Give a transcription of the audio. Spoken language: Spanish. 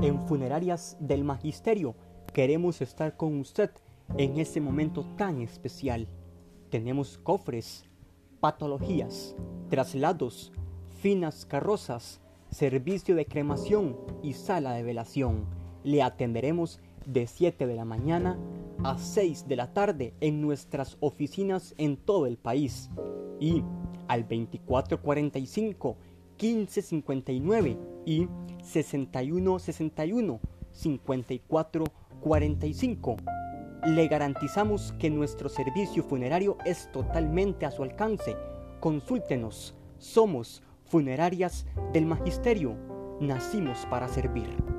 En Funerarias del Magisterio queremos estar con usted en ese momento tan especial. Tenemos cofres, patologías, traslados, finas carrozas, servicio de cremación y sala de velación. Le atenderemos de 7 de la mañana a 6 de la tarde en nuestras oficinas en todo el país y al 2445 1559 y 6161 5445. Le garantizamos que nuestro servicio funerario es totalmente a su alcance. Consúltenos. Somos Funerarias del Magisterio. Nacimos para servir.